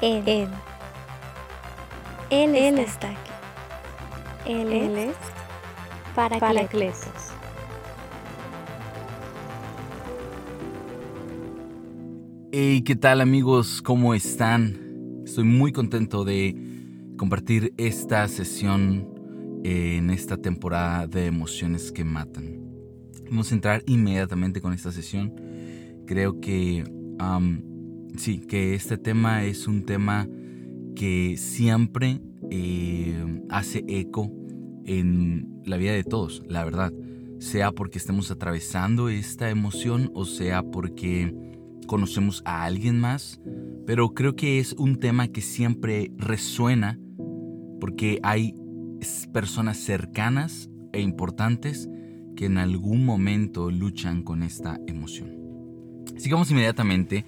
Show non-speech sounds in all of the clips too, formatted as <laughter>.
Él. Él. Él, Él está, aquí. Él, Él es es Paracletos. Paracletos. Hey, ¿qué tal amigos? ¿Cómo están? Estoy muy contento de compartir esta sesión en esta temporada de emociones que matan. Vamos a entrar inmediatamente con esta sesión. Creo que sí, que este tema es un tema que siempre eh, hace eco en la vida de todos, la verdad. Sea porque estemos atravesando esta emoción o sea porque conocemos a alguien más, pero creo que es un tema que siempre resuena porque hay personas cercanas e importantes que en algún momento luchan con esta emoción. Sigamos inmediatamente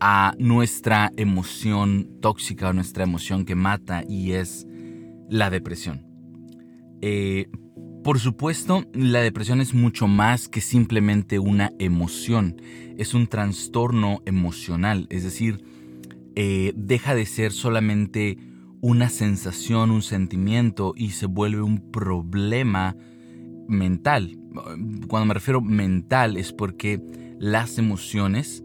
a nuestra emoción tóxica, a nuestra emoción que mata y es la depresión. Eh, por supuesto, la depresión es mucho más que simplemente una emoción, es un trastorno emocional, es decir, eh, deja de ser solamente una sensación, un sentimiento y se vuelve un problema mental. Cuando me refiero mental es porque las emociones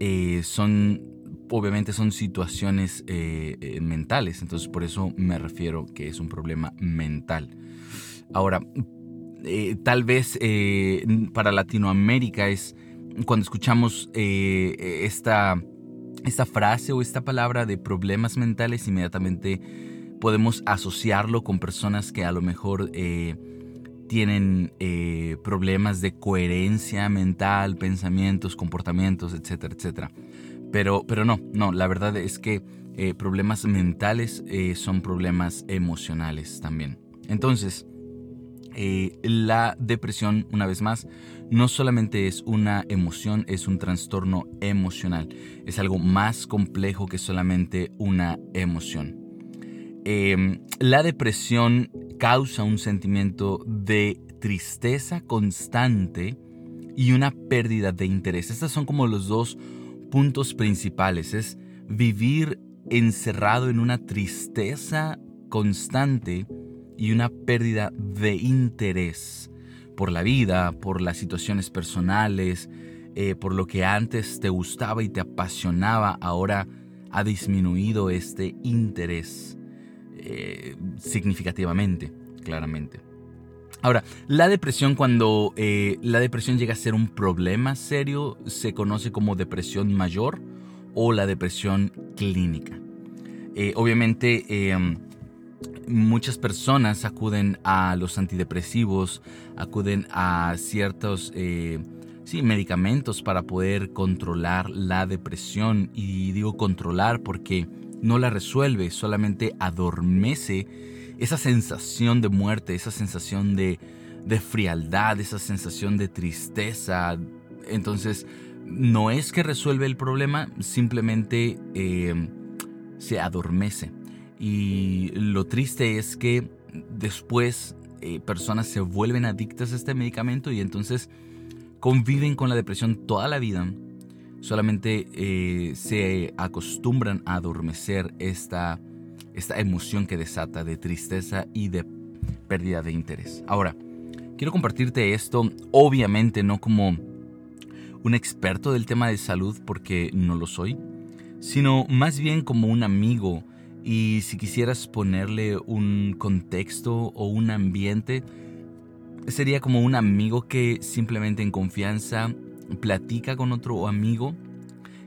eh, son, obviamente son situaciones eh, eh, mentales, entonces por eso me refiero que es un problema mental. Ahora, tal vez para Latinoamérica es cuando escuchamos esta, esta frase o esta palabra de problemas mentales, inmediatamente podemos asociarlo con personas que a lo mejor tienen eh, problemas de coherencia mental, pensamientos, comportamientos, etcétera, etcétera. Pero, pero no, no, la verdad es que eh, problemas mentales eh, son problemas emocionales también. Entonces, la depresión, una vez más, no solamente es una emoción, es un trastorno emocional. Es algo más complejo que solamente una emoción. Eh, la depresión causa un sentimiento de tristeza constante y una pérdida de interés. Estos son como los dos puntos principales. Es vivir encerrado en una tristeza constante y una pérdida de interés por la vida, por las situaciones personales, eh, por lo que antes te gustaba y te apasionaba, ahora ha disminuido este interés eh, significativamente, claramente. Ahora, la depresión, cuando eh, la depresión llega a ser un problema serio, se conoce como depresión mayor o la depresión clínica. Eh, obviamente, eh, muchas personas acuden a los antidepresivos, acuden a ciertos sí, medicamentos para poder controlar la depresión. Y digo controlar porque no la resuelve, solamente adormece esa sensación de muerte, esa sensación de, de frialdad, esa sensación de tristeza. Entonces, no es que resuelve el problema, simplemente eh, se adormece. Y lo triste es que después eh, personas se vuelven adictas a este medicamento y entonces conviven con la depresión toda la vida. Solamente eh, se acostumbran a adormecer esta, esta emoción que desata de tristeza y de pérdida de interés. Ahora, quiero compartirte esto, obviamente no como un experto del tema de salud, porque no lo soy, sino más bien como un amigo y si quisieras ponerle un contexto o un ambiente, sería como un amigo que simplemente en confianza platica con otro amigo,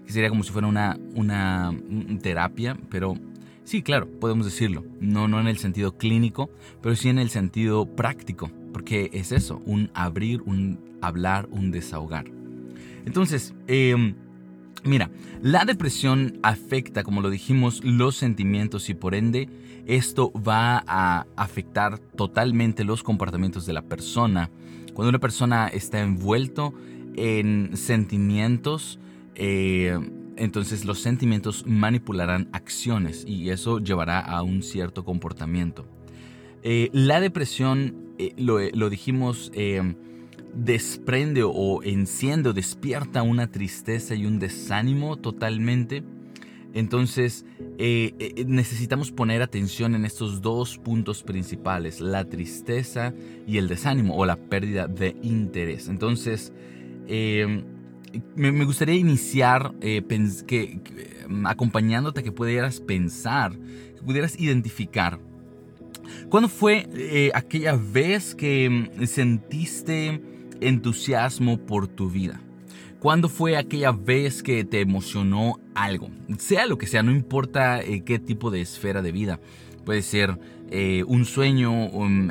que sería como si fuera una, una mm, terapia, pero sí, claro, podemos decirlo, no, no en el sentido clínico, pero sí en el sentido práctico, porque es eso, un abrir, un hablar, un desahogar. Entonces, eh, Mira, la depresión afecta, como lo dijimos, los sentimientos y por ende esto va a afectar totalmente los comportamientos de la persona. Cuando una persona está envuelto en sentimientos, eh, entonces los sentimientos manipularán acciones y eso llevará a un cierto comportamiento. Eh, la depresión, eh, lo, dijimos, desprende o enciende o despierta una tristeza y un desánimo totalmente. Entonces, necesitamos poner atención en estos dos puntos principales, la tristeza y el desánimo o la pérdida de interés. Entonces, em, me, gustaría iniciar que, acompañándote que pudieras pensar, que pudieras identificar. ¿Cuándo fue aquella vez que mm, sentiste entusiasmo por tu vida? ¿Cuándo fue aquella vez que te emocionó algo? Sea lo que sea, no importa eh, qué tipo de esfera de vida. Puede ser eh, un sueño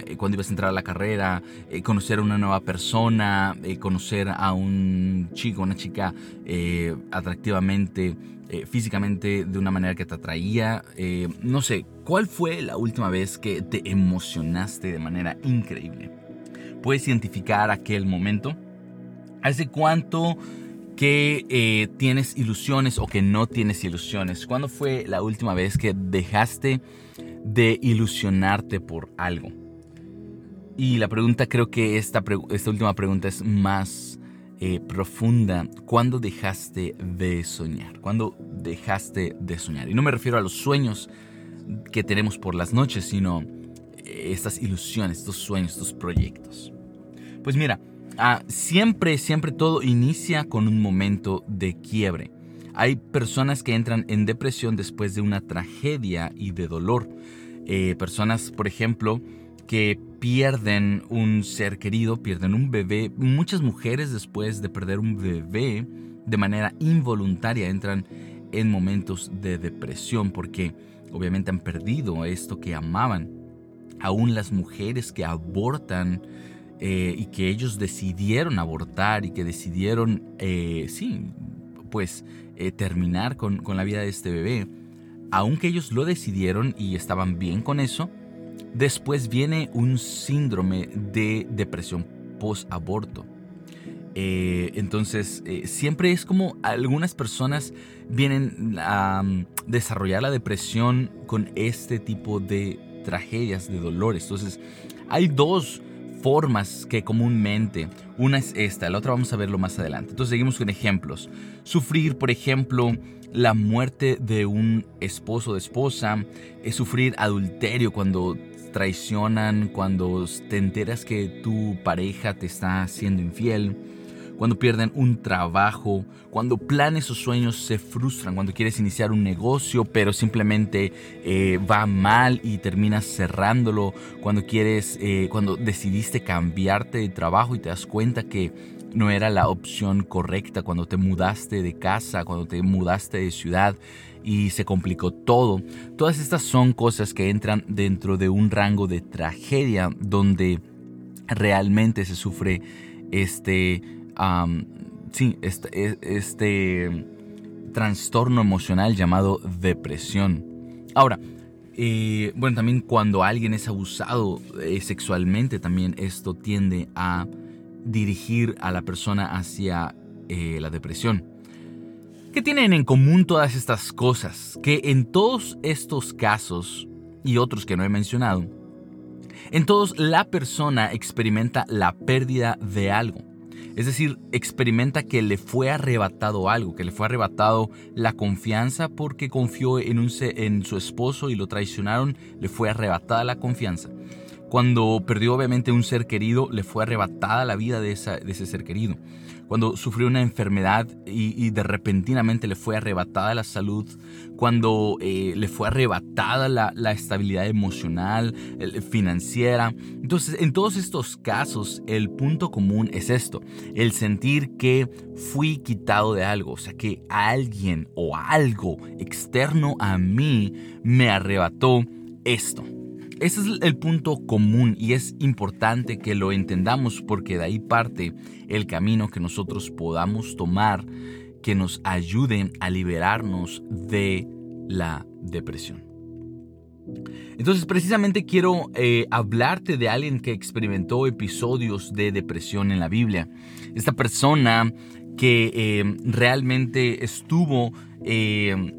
eh, cuando ibas a entrar a la carrera, conocer a una nueva persona, conocer a un chico, una chica atractivamente, físicamente de una manera que te atraía. no sé, ¿cuál fue la última vez que te emocionaste de manera increíble? ¿Puedes identificar aquel momento? ¿Hace cuánto que eh, tienes ilusiones o que no tienes ilusiones? ¿Cuándo fue la última vez que dejaste de ilusionarte por algo? Y la pregunta, creo que esta, esta última pregunta es más eh, profunda. ¿Cuándo dejaste de soñar? ¿Cuándo dejaste de soñar? Y no me refiero a los sueños que tenemos por las noches, sino eh, estas ilusiones, estos sueños, estos proyectos. Pues mira, Ah, siempre, siempre todo inicia con un momento de quiebre. Hay personas que entran en depresión después de una tragedia y de dolor. Eh, personas, por ejemplo, que pierden un ser querido, pierden un bebé. Muchas mujeres después de perder un bebé de manera involuntaria entran en momentos de depresión porque obviamente han perdido esto que amaban. Aún las mujeres que abortan eh, y que ellos decidieron abortar y que decidieron, eh, sí, pues eh, terminar con, con la vida de este bebé, aunque ellos lo decidieron y estaban bien con eso, después viene un síndrome de depresión post-aborto. entonces, siempre es como algunas personas vienen a mm, desarrollar la depresión con este tipo de tragedias, de dolores. Entonces, hay dos formas que comúnmente, una es esta, la otra vamos a verlo más adelante. Entonces seguimos con ejemplos. Sufrir, por ejemplo, la muerte de un esposo o de esposa, es sufrir adulterio cuando traicionan, cuando te enteras que tu pareja te está haciendo infiel cuando pierden un trabajo, cuando planes o sueños se frustran, cuando quieres iniciar un negocio pero simplemente eh, va mal y terminas cerrándolo, cuando quieres, eh, cuando decidiste cambiarte de trabajo y te das cuenta que no era la opción correcta, cuando te mudaste de casa, cuando te mudaste de ciudad y se complicó todo. Todas estas son cosas que entran dentro de un rango de tragedia donde realmente se sufre este sí, este, e, este, trastorno emocional llamado depresión. Ahora, eh, bueno, también cuando alguien es abusado eh, sexualmente, también esto tiende a dirigir a la persona hacia eh, la depresión. ¿Qué tienen en común todas estas cosas? Que en todos estos casos y otros que no he mencionado, en todos la persona experimenta la pérdida de algo. Es decir, experimenta que le fue arrebatado algo, que le fue arrebatado la confianza porque confió en, un, en su esposo y lo traicionaron, le fue arrebatada la confianza. Cuando perdió obviamente un ser querido, le fue arrebatada la vida de, de ese ser querido cuando sufrió una enfermedad y, de repentinamente le fue arrebatada la salud, cuando eh, le fue arrebatada la, estabilidad emocional, financiera. Entonces, en todos estos casos, el punto común es esto, el sentir que fui quitado de algo, o sea, que alguien o algo externo a mí me arrebató esto. Ese es el punto común y es importante que lo entendamos porque de ahí parte el camino que nosotros podamos tomar que nos ayude a liberarnos de la depresión. Entonces precisamente quiero eh, hablarte de alguien que experimentó episodios de depresión en la Biblia. Esta persona que eh, realmente estuvo eh,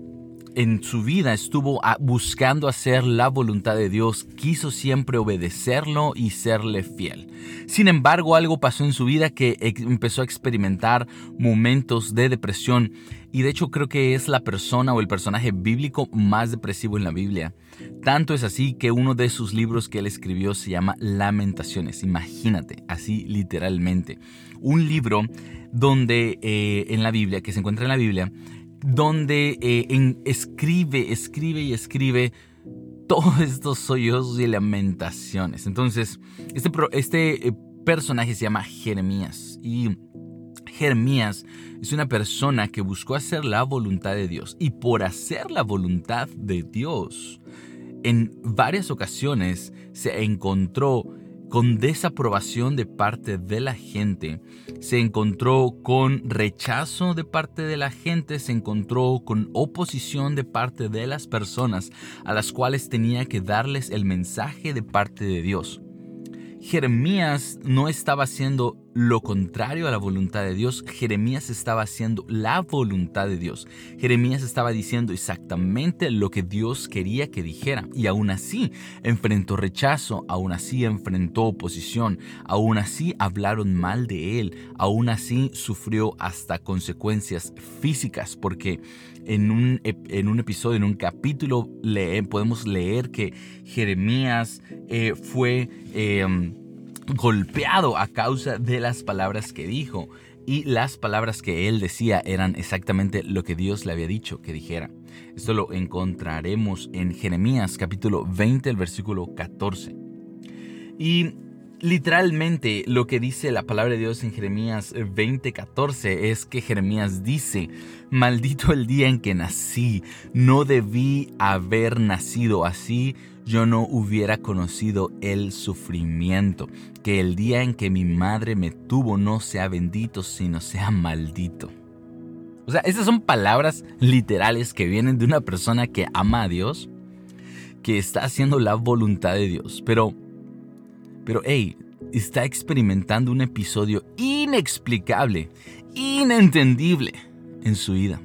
en su vida estuvo ah, buscando hacer la voluntad de Dios, quiso siempre obedecerlo y serle fiel. Sin embargo, algo pasó en su vida que empezó a experimentar momentos de depresión y de hecho creo que es la persona o el personaje bíblico más depresivo en la Biblia. Tanto es así que uno de sus libros que él escribió se llama Lamentaciones. Imagínate, así literalmente. Un libro donde eh, en la Biblia, que se encuentra en la Biblia, donde eh, escribe, escribe y escribe todos estos sollozos y lamentaciones. Entonces, este, este eh, personaje se llama Jeremías y Jeremías es una persona que buscó hacer la voluntad de Dios y por hacer la voluntad de Dios, en varias ocasiones se encontró con desaprobación de parte de la gente, se encontró con rechazo de parte de la gente, se encontró con oposición de parte de las personas a las cuales tenía que darles el mensaje de parte de Dios. Jeremías no estaba haciendo lo contrario a la voluntad de Dios, Jeremías estaba haciendo la voluntad de Dios. Jeremías estaba diciendo exactamente lo que Dios quería que dijera y aún así enfrentó rechazo, aún así enfrentó oposición, aún así hablaron mal de él, aún así sufrió hasta consecuencias físicas porque en un, en un episodio, en un capítulo, podemos leer que Jeremías eh, fue em, golpeado a causa de las palabras que dijo. Y las palabras que él decía eran exactamente lo que Dios le había dicho que dijera. Esto lo encontraremos en Jeremías capítulo 20, el versículo 14. Y Literalmente lo que dice la palabra de Dios en Jeremías 20:14 es que Jeremías dice, maldito el día en que nací, no debí haber nacido así, yo no hubiera conocido el sufrimiento, que el día en que mi madre me tuvo no sea bendito, sino sea maldito. O sea, esas son palabras literales que vienen de una persona que ama a Dios, que está haciendo la voluntad de Dios, pero pero hey, está experimentando un episodio inexplicable, inentendible en su vida.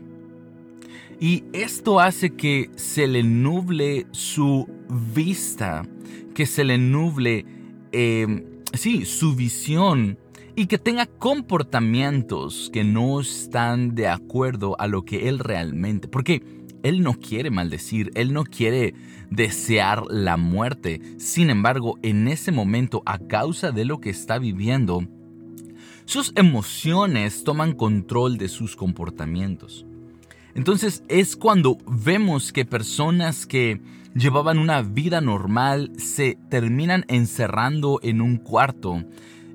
Y esto hace que se le nuble su vista, que se le nuble, em, sí, su visión y que tenga comportamientos que no están de acuerdo a lo que él realmente. Porque él no quiere maldecir, Él no quiere desear la muerte. Sin embargo, en ese momento, a causa de lo que está viviendo, sus emociones toman control de sus comportamientos. Entonces es cuando vemos que personas que llevaban una vida normal se terminan encerrando en un cuarto,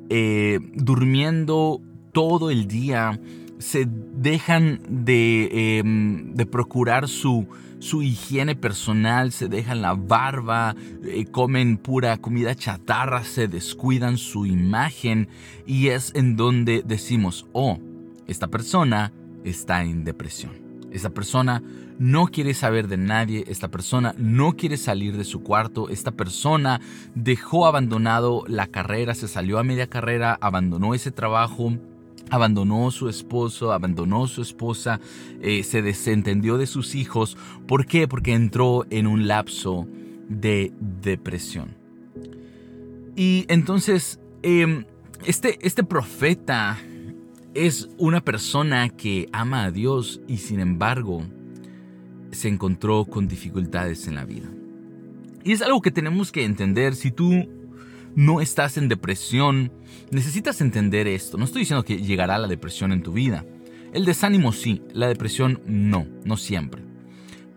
eh, durmiendo todo el día, se dejan de, em, de procurar su, su, higiene personal, se dejan la barba, eh, comen pura comida chatarra, se descuidan su imagen y es en donde decimos, oh, esta persona está en depresión. Esta persona no quiere saber de nadie, esta persona no quiere salir de su cuarto, esta persona dejó abandonado la carrera, se salió a media carrera, abandonó ese trabajo, abandonó su esposo, abandonó su esposa, eh, se desentendió de sus hijos. ¿Por qué? Porque entró en un lapso de depresión. Y entonces, em, este, este profeta es una persona que ama a Dios y sin embargo se encontró con dificultades en la vida. Y es algo que tenemos que entender. Si tú no estás en depresión, necesitas entender esto. No estoy diciendo que llegará la depresión en tu vida. El desánimo sí, la depresión no, no siempre.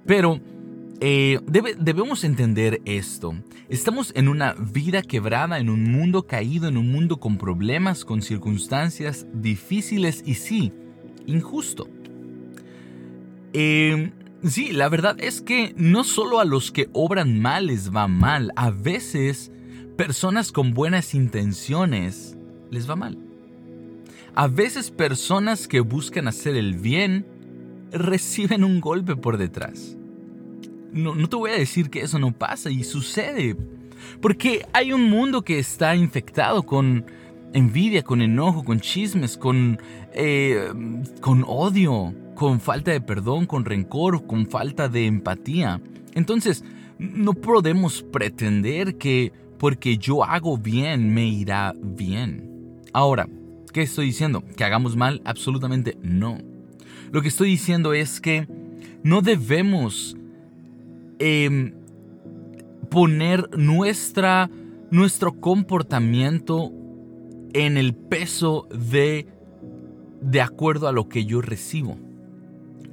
Pero eh, debemos entender esto. Estamos en una vida quebrada, en un mundo caído, en un mundo con problemas, con circunstancias difíciles y sí, injusto. Eh, sí, la verdad es que no solo a los que obran mal les va mal, a veces personas con buenas intenciones les va mal. A veces personas que buscan hacer el bien reciben un golpe por detrás. No, no te voy a decir que eso no pasa y sucede. Porque hay un mundo que está infectado con envidia, con enojo, con chismes, con, eh, con odio. con falta de perdón, con rencor, con falta de empatía. Entonces, no podemos pretender que porque yo hago bien me irá bien. Ahora, ¿qué estoy diciendo? ¿Que hagamos mal? Absolutamente no. Lo que estoy diciendo es que no debemos em, poner nuestra, nuestro comportamiento en el peso de de acuerdo a lo que yo recibo.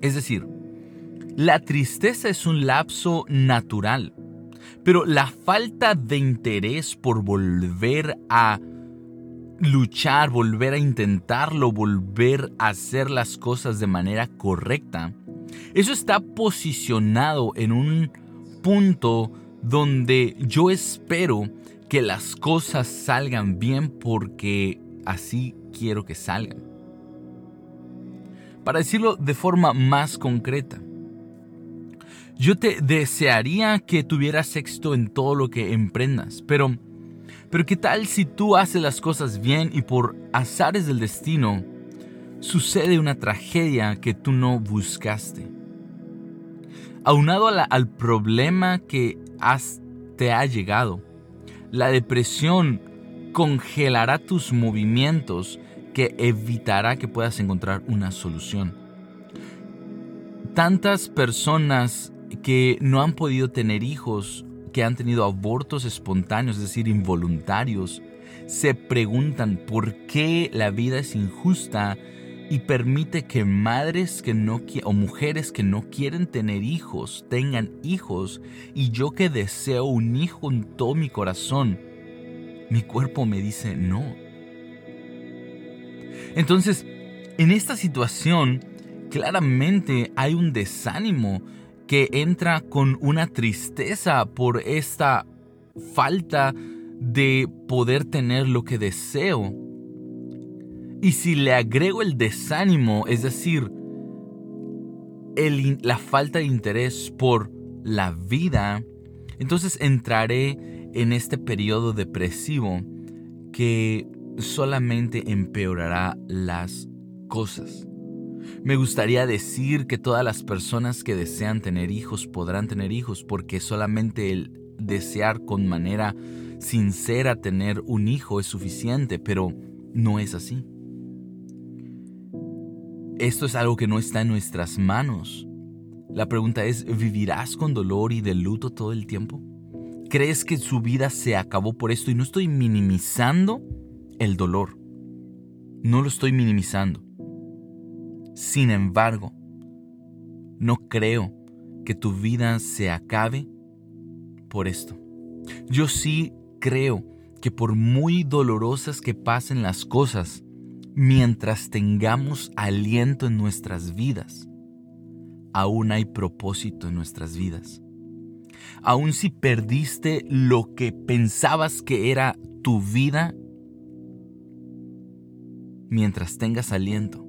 Es decir, la tristeza es un lapso natural, pero la falta de interés por volver a luchar, volver a intentarlo, volver a hacer las cosas de manera correcta, eso está posicionado en un punto donde yo espero que las cosas salgan bien porque así quiero que salgan. Para decirlo de forma más concreta, yo te desearía que tuvieras éxito en todo lo que emprendas, pero, pero ¿qué tal si tú haces las cosas bien y por azares del destino sucede una tragedia que tú no buscaste? Aunado al problema que te ha llegado, la depresión congelará tus movimientos que evitará que puedas encontrar una solución. Tantas personas que no han podido tener hijos, que han tenido abortos espontáneos, es decir, involuntarios, se preguntan por qué la vida es injusta y permite que madres que no o mujeres que no quieren tener hijos tengan hijos y yo que deseo un hijo en todo mi corazón, mi cuerpo me dice no. Entonces, en esta situación, claramente hay un desánimo que entra con una tristeza por esta falta de poder tener lo que deseo. Y si le agrego el desánimo, es decir, la falta de interés por la vida, entonces entraré en este periodo depresivo que solamente empeorará las cosas. Me gustaría decir que todas las personas que desean tener hijos podrán tener hijos porque solamente el desear con manera sincera tener un hijo es suficiente, pero no es así. Esto es algo que no está en nuestras manos. La pregunta es, ¿vivirás con dolor y de luto todo el tiempo? ¿Crees que su vida se acabó por esto? Y no estoy minimizando el dolor. No lo estoy minimizando. Sin embargo, no creo que tu vida se acabe por esto. Yo sí creo que por muy dolorosas que pasen las cosas, mientras tengamos aliento en nuestras vidas, aún hay propósito en nuestras vidas. Aún si perdiste lo que pensabas que era tu vida mientras tengas aliento,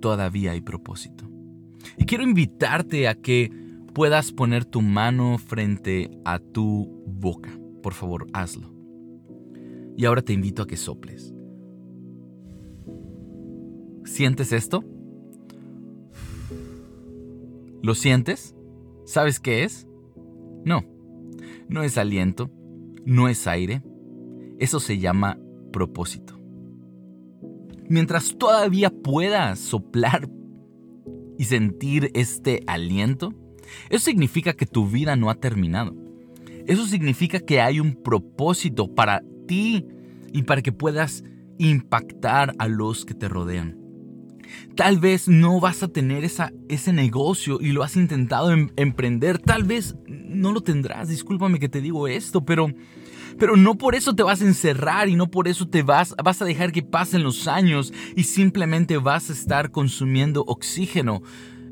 todavía hay propósito. Y quiero invitarte a que puedas poner tu mano frente a tu boca. Por favor, hazlo. Y ahora te invito a que soples. ¿Sientes esto? ¿Lo sientes? ¿Sabes qué es? No, no es aliento, no es aire. Eso se llama propósito mientras todavía puedas soplar y sentir este aliento, eso significa que tu vida no ha terminado. Eso significa que hay un propósito para ti y para que puedas impactar a los que te rodean. Tal vez no vas a tener ese negocio y lo has intentado em, emprender. Tal vez no lo tendrás. Discúlpame que te digo esto, pero pero no por eso te vas a encerrar y no por eso te vas, vas a dejar que pasen los años y simplemente vas a estar consumiendo oxígeno.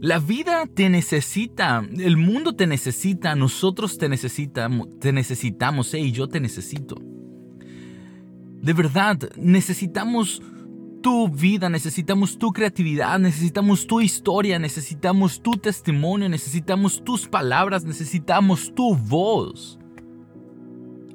La vida te necesita, el mundo te necesita, nosotros te necesitamos, te necesitamos, eh, y yo te necesito. De verdad, necesitamos tu vida, necesitamos tu creatividad, necesitamos tu historia, necesitamos tu testimonio, necesitamos tus palabras, necesitamos tu voz.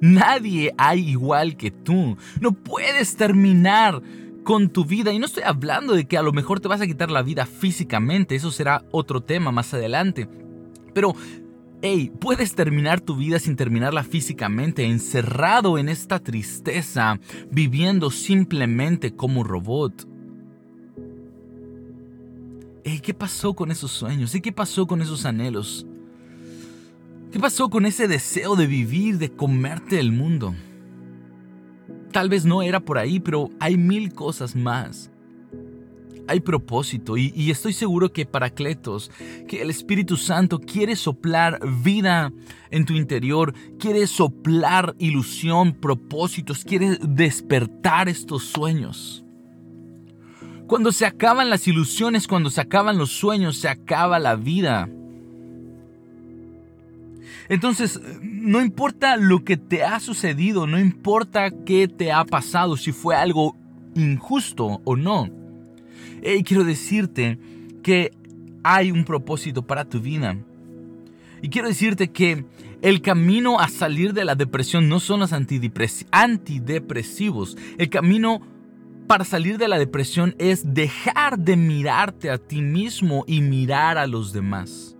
Nadie hay igual que tú. No puedes terminar con tu vida. Y no estoy hablando de que a lo mejor te vas a quitar la vida físicamente, eso será otro tema más adelante. Pero, hey, puedes terminar tu vida sin terminarla físicamente, encerrado en esta tristeza, viviendo simplemente como robot. Hey, ¿qué pasó con esos sueños? ¿Y qué pasó con esos anhelos? ¿Qué pasó con ese deseo de vivir, de comerte el mundo? Tal vez no era por ahí, pero hay mil cosas más. Hay propósito y, estoy seguro que para Cletos, que el Espíritu Santo quiere soplar vida en tu interior, quiere soplar ilusión, propósitos, quiere despertar estos sueños. Cuando se acaban las ilusiones, cuando se acaban los sueños, se acaba la vida. Entonces, no importa lo que te ha sucedido, no importa qué te ha pasado, si fue algo injusto o no. Y quiero decirte que hay un propósito para tu vida. Y quiero decirte que el camino a salir de la depresión no son los antidepresivos. El camino para salir de la depresión es dejar de mirarte a ti mismo y mirar a los demás.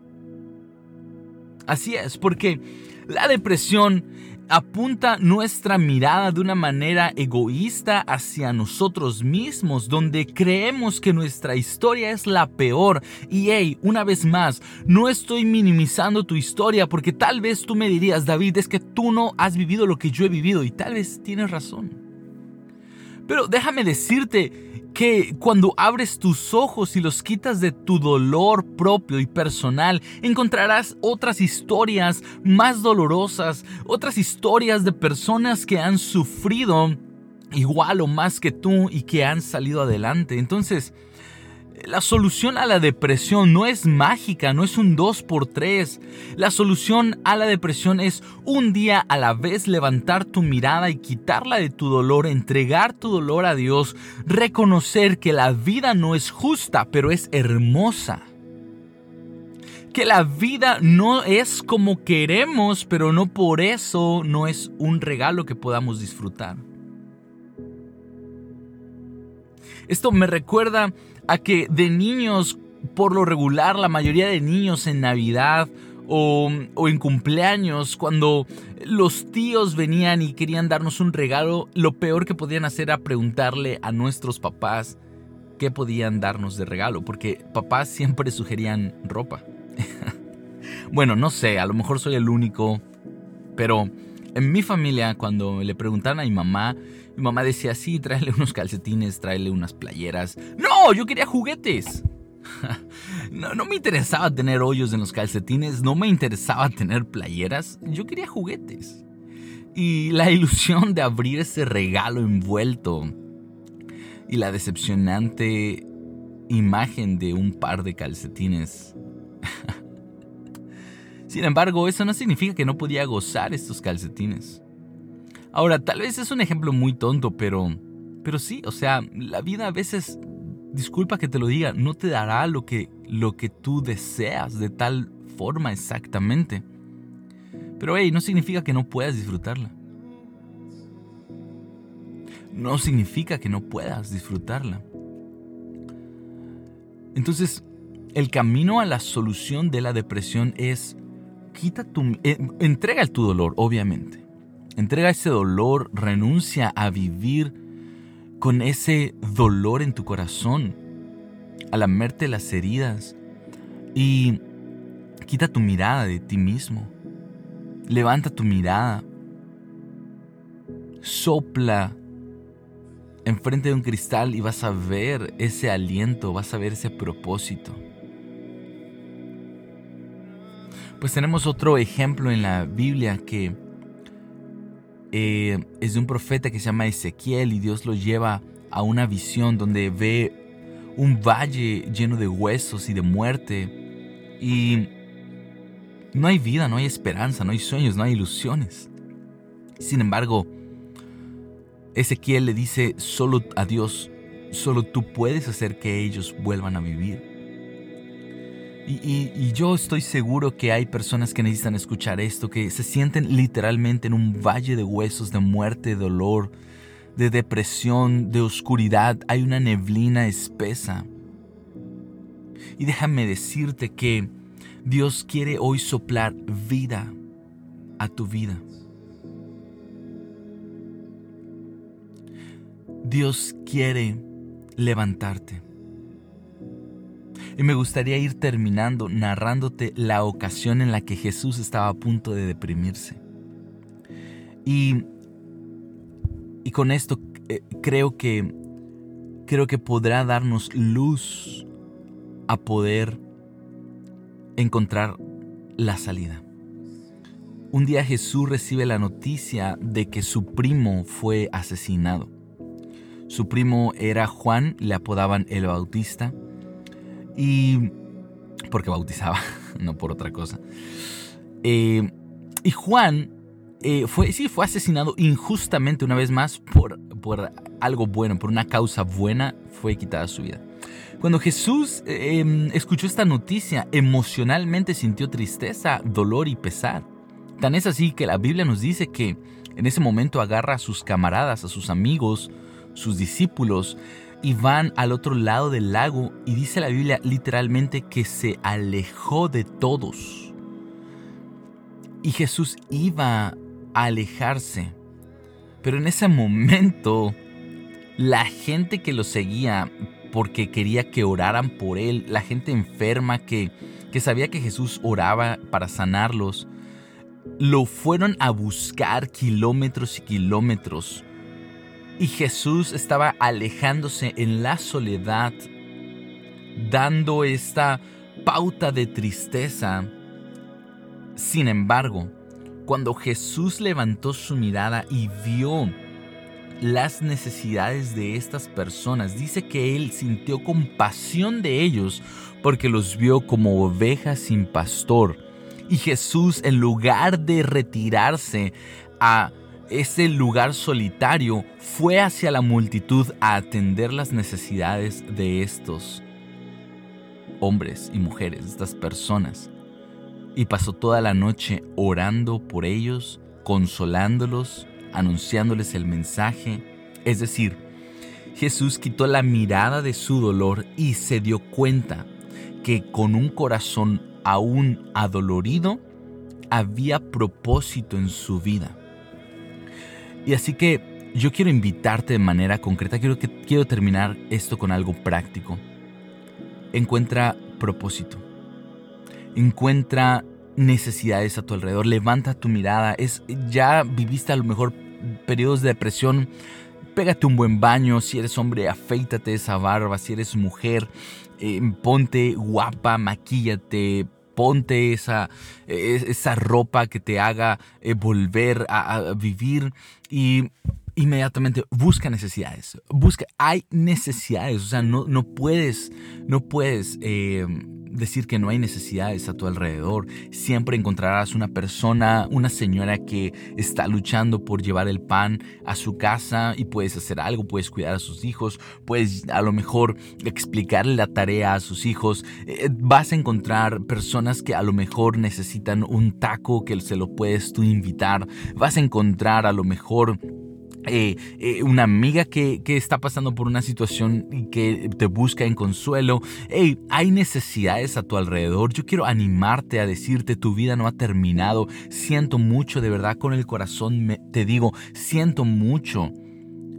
Así es, porque la depresión apunta nuestra mirada de una manera egoísta hacia nosotros mismos, donde creemos que nuestra historia es la peor. Y hey, una vez más, no estoy minimizando tu historia porque tal vez tú me dirías, David, es que tú no has vivido lo que yo he vivido y tal vez tienes razón. Pero déjame decirte que cuando abres tus ojos y los quitas de tu dolor propio y personal, encontrarás otras historias más dolorosas, otras historias de personas que han sufrido igual o más que tú y que han salido adelante. Entonces, la solución a la depresión no es mágica, no es un 2 por 3 La solución a la depresión es un día a la vez levantar tu mirada y quitarla de tu dolor, entregar tu dolor a Dios, reconocer que la vida no es justa, pero es hermosa. Que la vida no es como queremos, pero no por eso no es un regalo que podamos disfrutar. Esto me recuerda a que de niños, por lo regular, la mayoría de niños en Navidad o, en cumpleaños, cuando los tíos venían y querían darnos un regalo, lo peor que podían hacer era preguntarle a nuestros papás qué podían darnos de regalo, porque papás siempre sugerían ropa. <laughs> bueno, no sé, a lo mejor soy el único, pero en mi familia, cuando le preguntaban a mi mamá, mi mamá decía, sí, tráele unos calcetines, tráele unas playeras. No, yo quería juguetes. <laughs> No, no me interesaba tener hoyos en los calcetines, no me interesaba tener playeras, yo quería juguetes. Y la ilusión de abrir ese regalo envuelto y la decepcionante imagen de un par de calcetines. <laughs> Sin embargo, eso no significa que no podía gozar estos calcetines. Ahora, tal vez es un ejemplo muy tonto, pero, pero sí, o sea, la vida a veces, disculpa que te lo diga, no te dará lo que, lo que tú deseas de tal forma exactamente. Pero hey, no significa que no puedas disfrutarla. No significa que no puedas disfrutarla. Entonces, el camino a la solución de la depresión es quita tu eh, entrega tu dolor, obviamente. Entrega ese dolor, renuncia a vivir con ese dolor en tu corazón, a lamerte las heridas y quita tu mirada de ti mismo. Levanta tu mirada, sopla enfrente de un cristal y vas a ver ese aliento, vas a ver ese propósito. Pues tenemos otro ejemplo en la Biblia que eh, es de un profeta que se llama Ezequiel y Dios lo lleva a una visión donde ve un valle lleno de huesos y de muerte y no hay vida, no hay esperanza, no hay sueños, no hay ilusiones. Sin embargo, Ezequiel le dice solo a Dios, solo tú puedes hacer que ellos vuelvan a vivir. Y, yo estoy seguro que hay personas que necesitan escuchar esto, que se sienten literalmente en un valle de huesos, de muerte, de dolor, de depresión, de oscuridad, hay una neblina espesa. Y déjame decirte que Dios quiere hoy soplar vida a tu vida. Dios quiere levantarte. Y me gustaría ir terminando narrándote la ocasión en la que Jesús estaba a punto de deprimirse. Y, y con esto eh, creo que creo que podrá darnos luz a poder encontrar la salida. Un día Jesús recibe la noticia de que su primo fue asesinado. Su primo era Juan, le apodaban el Bautista, y porque bautizaba, <laughs> no por otra cosa. Eh, y Juan eh, fue, sí, fue asesinado injustamente una vez más por, por algo bueno, por una causa buena, fue quitada su vida. Cuando Jesús em, escuchó esta noticia, emocionalmente sintió tristeza, dolor y pesar. Tan es así que la Biblia nos dice que en ese momento agarra a sus camaradas, a sus amigos, sus discípulos, y van al otro lado del lago y dice la Biblia literalmente que se alejó de todos. Y Jesús iba a alejarse. Pero en ese momento la gente que lo seguía porque quería que oraran por él, la gente enferma que, que sabía que Jesús oraba para sanarlos, lo fueron a buscar kilómetros y kilómetros. Y Jesús estaba alejándose en la soledad, dando esta pauta de tristeza. Sin embargo, cuando Jesús levantó su mirada y vio las necesidades de estas personas. Dice que él sintió compasión de ellos porque los vio como ovejas sin pastor. Y Jesús, en lugar de retirarse a ese lugar solitario, fue hacia la multitud a atender las necesidades de estos hombres y mujeres, estas personas. Y pasó toda la noche orando por ellos, consolándolos, anunciándoles el mensaje. Es decir, Jesús quitó la mirada de su dolor y se dio cuenta que con un corazón aún adolorido había propósito en su vida. Y así que yo quiero invitarte de manera concreta, quiero, que, quiero terminar esto con algo práctico. Encuentra propósito. Encuentra necesidades a tu alrededor. Levanta tu mirada. Es, ya viviste a lo mejor periodos de depresión, pégate un buen baño, si eres hombre, afeítate esa barba, si eres mujer, eh, ponte guapa, maquíllate, ponte esa, e, esa ropa que te haga eh, volver a, vivir y inmediatamente busca necesidades. Busca, hay necesidades, o sea, no, no puedes, no puedes eh, decir que no hay necesidades a tu alrededor. Siempre encontrarás una persona, una señora que está luchando por llevar el pan a su casa y puedes hacer algo, puedes cuidar a sus hijos, puedes a lo mejor explicarle la tarea a sus hijos. Eh, vas a encontrar personas que a lo mejor necesitan un taco que se lo puedes tú invitar. Vas a encontrar a lo mejor eh, eh, una amiga que, está pasando por una situación y que te busca en consuelo. Hey, hay necesidades a tu alrededor. Yo quiero animarte a decirte tu vida no ha terminado. Siento mucho, de verdad, con el corazón te digo, siento mucho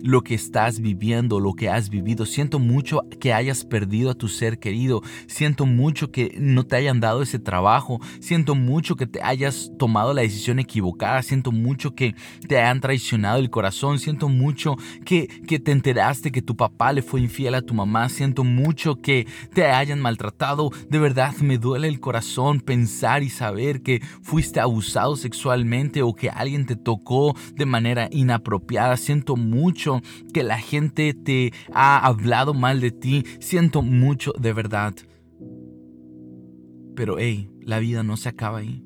lo que estás viviendo, lo que has vivido. Siento mucho que hayas perdido a tu ser querido. Siento mucho que no te hayan dado ese trabajo. Siento mucho que te hayas tomado la decisión equivocada. Siento mucho que te hayan traicionado el corazón. Siento mucho que, que te enteraste que tu papá le fue infiel a tu mamá. Siento mucho que te hayan maltratado. De verdad me duele el corazón pensar y saber que fuiste abusado sexualmente o que alguien te tocó de manera inapropiada. Siento mucho que la gente te ha hablado mal de ti. Siento mucho de verdad. Pero hey, la vida no se acaba ahí.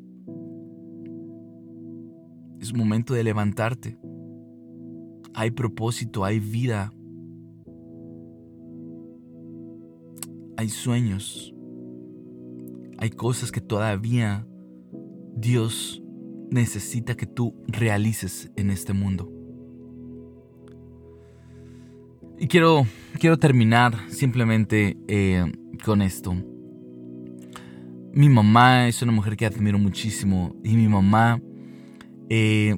Es momento de levantarte. Hay propósito, hay vida. Hay sueños. Hay cosas que todavía Dios necesita que tú realices en este mundo. Y quiero, quiero terminar simplemente eh, con esto. Mi mamá es una mujer que admiro muchísimo y mi mamá eh,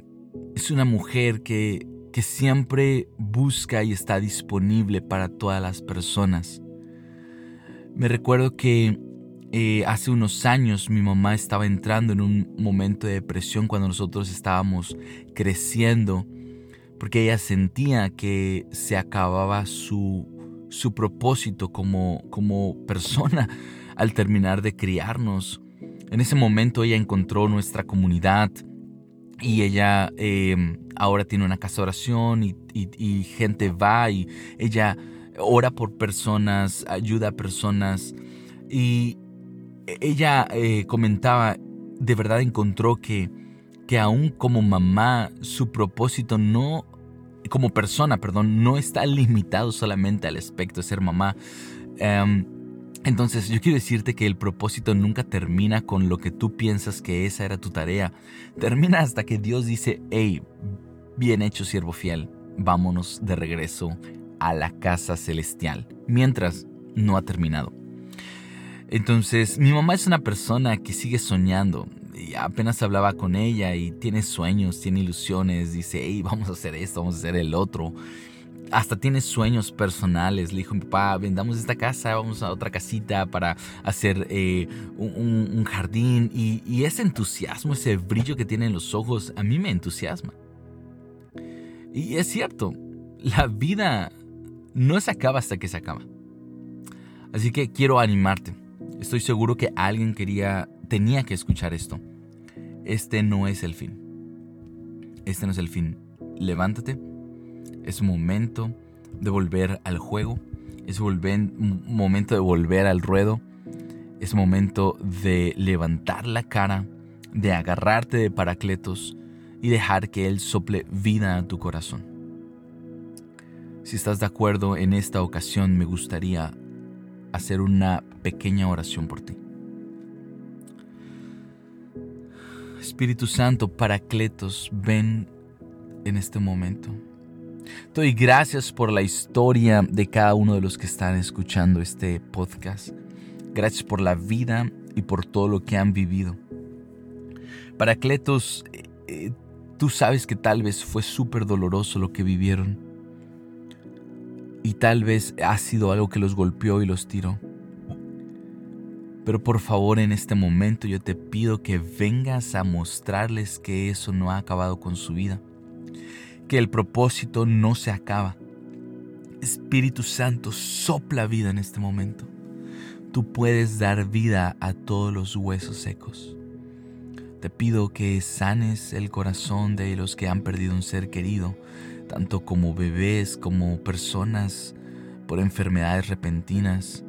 es una mujer que, que siempre busca y está disponible para todas las personas. Me recuerdo que eh, hace unos años mi mamá estaba entrando en un momento de depresión cuando nosotros estábamos creciendo, porque ella sentía que se acababa su, su propósito como, como persona <laughs> al terminar de criarnos. En ese momento ella encontró nuestra comunidad y ella em, ahora tiene una casa de oración y, y, gente va y ella ora por personas, ayuda a personas y ella eh, comentaba, de verdad encontró que, que aún como mamá su propósito no, como persona, perdón, no está limitado solamente al aspecto de ser mamá. Em, entonces yo quiero decirte que el propósito nunca termina con lo que tú piensas que esa era tu tarea. Termina hasta que Dios dice, hey, bien hecho siervo fiel, vámonos de regreso a la casa celestial. Mientras no ha terminado. Entonces mi mamá es una persona que sigue soñando. Y apenas hablaba con ella y tiene sueños, tiene ilusiones, dice, hey, vamos a hacer esto, vamos a hacer el otro hasta tiene sueños personales. Le dijo mi papá, vendamos esta casa, vamos a otra casita para hacer eh, un, jardín. Y, ese entusiasmo, ese brillo que tiene en los ojos, a mí me entusiasma. Y es cierto, la vida no se acaba hasta que se acaba. Así que quiero animarte. Estoy seguro que alguien quería, tenía que escuchar esto. Este no es el fin. Este no es el fin. Levántate es momento de volver al juego. Es momento de volver al ruedo. Es momento de levantar la cara, de agarrarte de Paracletos y dejar que Él sople vida a tu corazón. Si estás de acuerdo en esta ocasión, me gustaría hacer una pequeña oración por ti. Espíritu Santo, Paracletos, ven en este momento. Doy gracias por la historia de cada uno de los que están escuchando este podcast. Gracias por la vida y por todo lo que han vivido. Paracletos, eh, eh, tú sabes que tal vez fue súper doloroso lo que vivieron. Y tal vez ha sido algo que los golpeó y los tiró. Pero por favor en este momento yo te pido que vengas a mostrarles que eso no ha acabado con su vida que el propósito no se acaba. Espíritu Santo, sopla vida en este momento. Tú puedes dar vida a todos los huesos secos. Te pido que sanes el corazón de los que han perdido un ser querido, tanto como bebés como personas por enfermedades repentinas.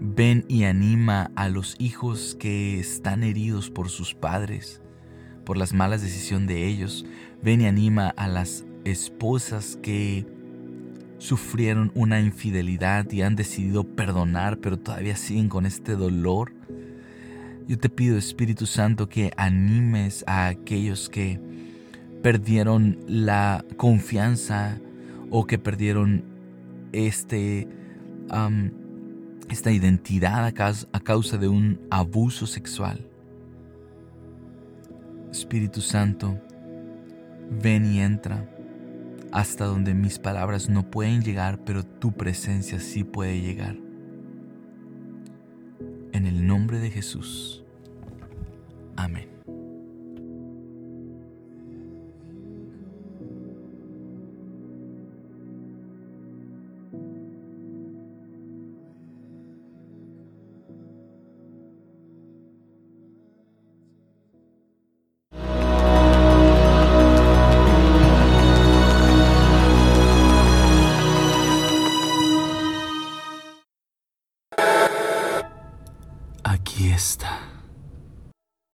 Ven y anima a los hijos que están heridos por sus padres por las malas decisiones de ellos. Ven y anima a las esposas que sufrieron una infidelidad y han decidido perdonar, pero todavía siguen con este dolor. Yo te pido, Espíritu Santo, que animes a aquellos que perdieron la confianza o que perdieron este, esta identidad a causa de un abuso sexual. Espíritu Santo, ven y entra hasta donde mis palabras no pueden llegar, pero tu presencia sí puede llegar. En el nombre de Jesús. Amén.